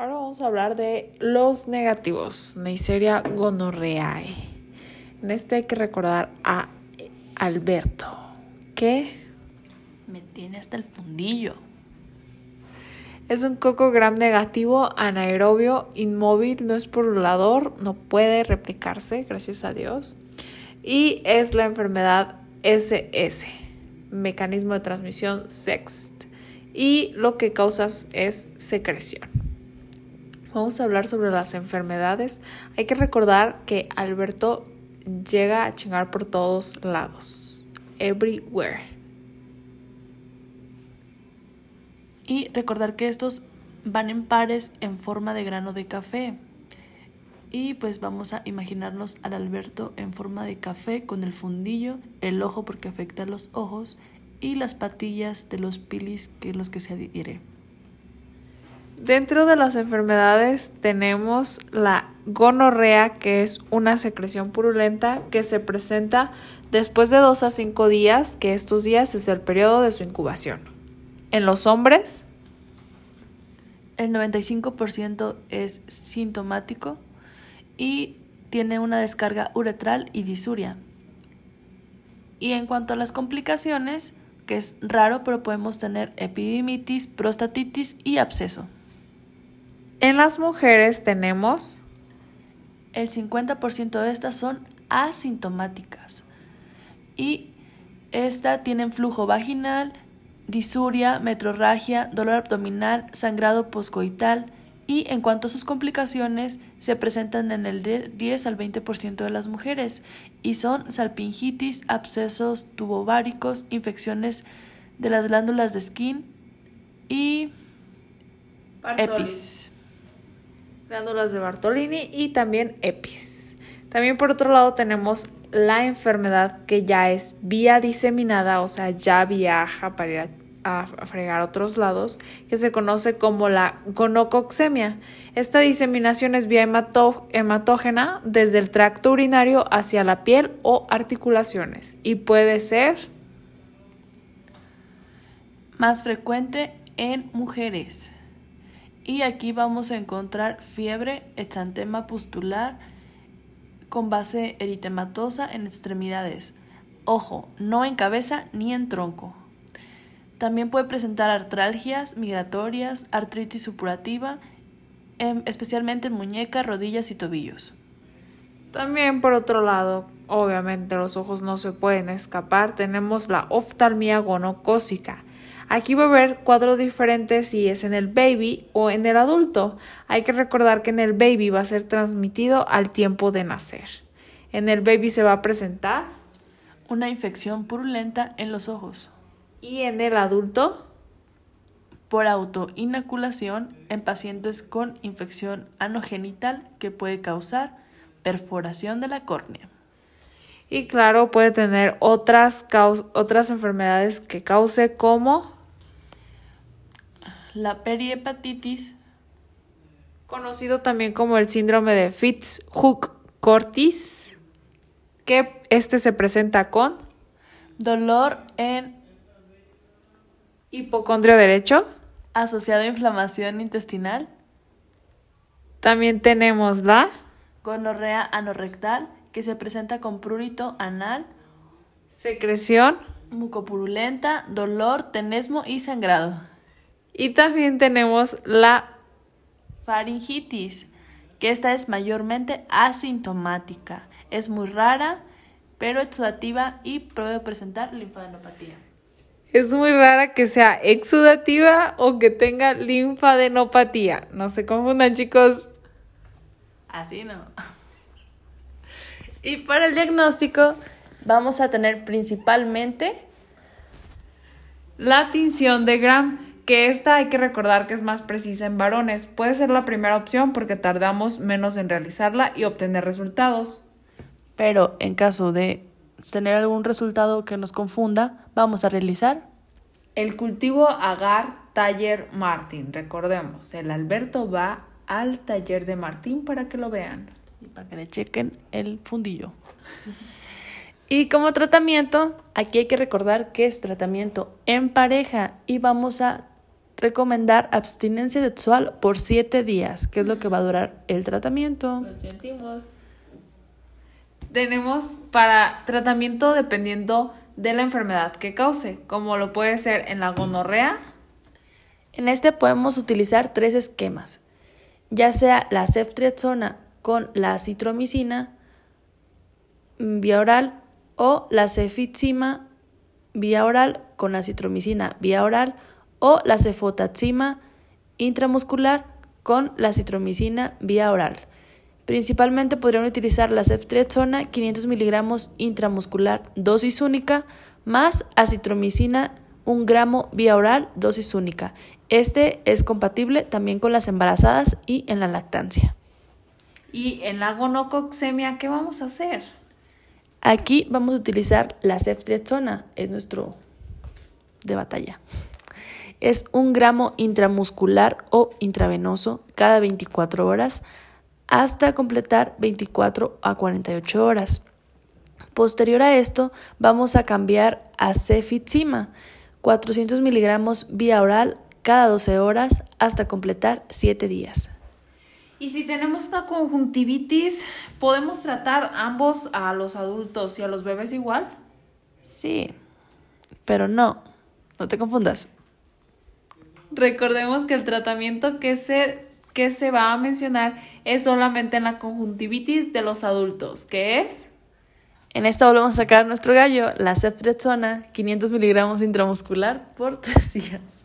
Ahora vamos a hablar de los negativos, Neisseria gonorrheae. En este hay que recordar a Alberto, que Me tiene hasta el fundillo. es un coco gram negativo, anaerobio, inmóvil, no es pululador, no puede replicarse, gracias a Dios. Y es la enfermedad SS, mecanismo de transmisión sext. Y lo que causa es secreción. Vamos a hablar sobre las enfermedades. Hay que recordar que Alberto llega a chingar por todos lados. Everywhere. Y recordar que estos van en pares en forma de grano de café. Y pues vamos a imaginarnos al Alberto en forma de café con el fundillo, el ojo porque afecta a los ojos y las patillas de los pilis que los que se adhiere. Dentro de las enfermedades tenemos la gonorrea, que es una secreción purulenta que se presenta después de 2 a 5 días, que estos días es el periodo de su incubación. En los hombres, El 95% es sintomático y tiene una descarga uretral y disuria. Y en cuanto a las complicaciones, que es raro, pero podemos tener epidimitis, prostatitis y absceso. En las mujeres tenemos El 50% de estas son asintomáticas. Y esta tienen flujo vaginal, disuria, metrorragia, dolor abdominal, sangrado poscoital y en cuanto a sus complicaciones se presentan en el de- 10 al 20% de las mujeres y son salpingitis, abscesos tubováricos, infecciones de las glándulas de skin y epis. Glándulas de Bartolini y también EPIS. También por otro lado tenemos la enfermedad que ya es vía diseminada, o sea, ya viaja para ir a, fregar otros lados, que se conoce como la gonococcemia. Esta diseminación es vía hematógena desde el tracto urinario hacia la piel o articulaciones y puede ser más frecuente en mujeres. Y aquí vamos a encontrar fiebre, exantema pustular con base eritematosa en extremidades. Ojo, no en cabeza ni en tronco. También puede presentar artralgias migratorias, artritis supurativa, em, especialmente en muñecas, rodillas y tobillos. También por otro lado, obviamente los ojos no se pueden escapar, tenemos la oftalmía gonocócica. Aquí va a haber cuadros diferentes si es en el baby o en el adulto. Hay que recordar que en el baby va a ser transmitido al tiempo de nacer. En el baby se va a presentar Una infección purulenta en los ojos. y en el adulto por autoinoculación en pacientes con infección anogenital que puede causar perforación de la córnea. y claro puede tener otras, otras enfermedades que cause como La perihepatitis conocido también como el síndrome de Fitz-Hugh-Cortis, que este se presenta con dolor en hipocondrio derecho. asociado a inflamación intestinal, También tenemos la gonorrea anorrectal que se presenta con prurito anal, secreción mucopurulenta, dolor, tenesmo y sangrado. Y también tenemos la Faringitis, que esta es mayormente asintomática. Es muy rara, pero exudativa y puede presentar linfadenopatía. es muy rara que sea exudativa o que tenga linfadenopatía. No se confundan, chicos. Así no. Y para el diagnóstico vamos a tener principalmente La tinción de Gram, que esta hay que recordar que es más precisa en varones. Puede ser la primera opción porque tardamos menos en realizarla y obtener resultados. Pero en caso de tener algún resultado que nos confunda, vamos a realizar El cultivo agar taller Martín. Recordemos, el Alberto va al taller de Martín para que lo vean. y para que le chequen el fundillo. Y como tratamiento, aquí hay que recordar que es tratamiento en pareja y vamos a recomendar abstinencia sexual por 7 días, que es lo que va a durar el tratamiento. Lo sentimos. Tenemos para tratamiento dependiendo de la enfermedad que cause, como lo puede ser en la gonorrea. En este podemos utilizar tres esquemas, ya sea la ceftriaxona con la citromicina vía oral o la cefixima vía oral con la citromicina vía oral o la cefotaxima intramuscular con la citromicina vía oral. Principalmente podrían utilizar la ceftriaxona 500 miligramos intramuscular dosis única más acitromicina 1 gramo vía oral dosis única. Este es compatible también con las embarazadas y en la lactancia. Y en la gonococcemia, ¿qué vamos a hacer? Aquí vamos a utilizar la ceftriaxona, es nuestro de batalla. Es un gramo intramuscular o intravenoso cada 24 horas hasta completar 24 a 48 horas. Posterior a esto, vamos a cambiar a cefixima, 400 miligramos vía oral cada 12 horas hasta completar 7 días. Y si tenemos una conjuntivitis, ¿podemos tratar ambos a los adultos y a los bebés igual? Sí, pero no, no te confundas. Recordemos que el tratamiento que se, que se va a mencionar es solamente en la conjuntivitis de los adultos, que es... En esta volvemos a sacar nuestro gallo, la ceftriaxona, 500 miligramos intramuscular por 3 días.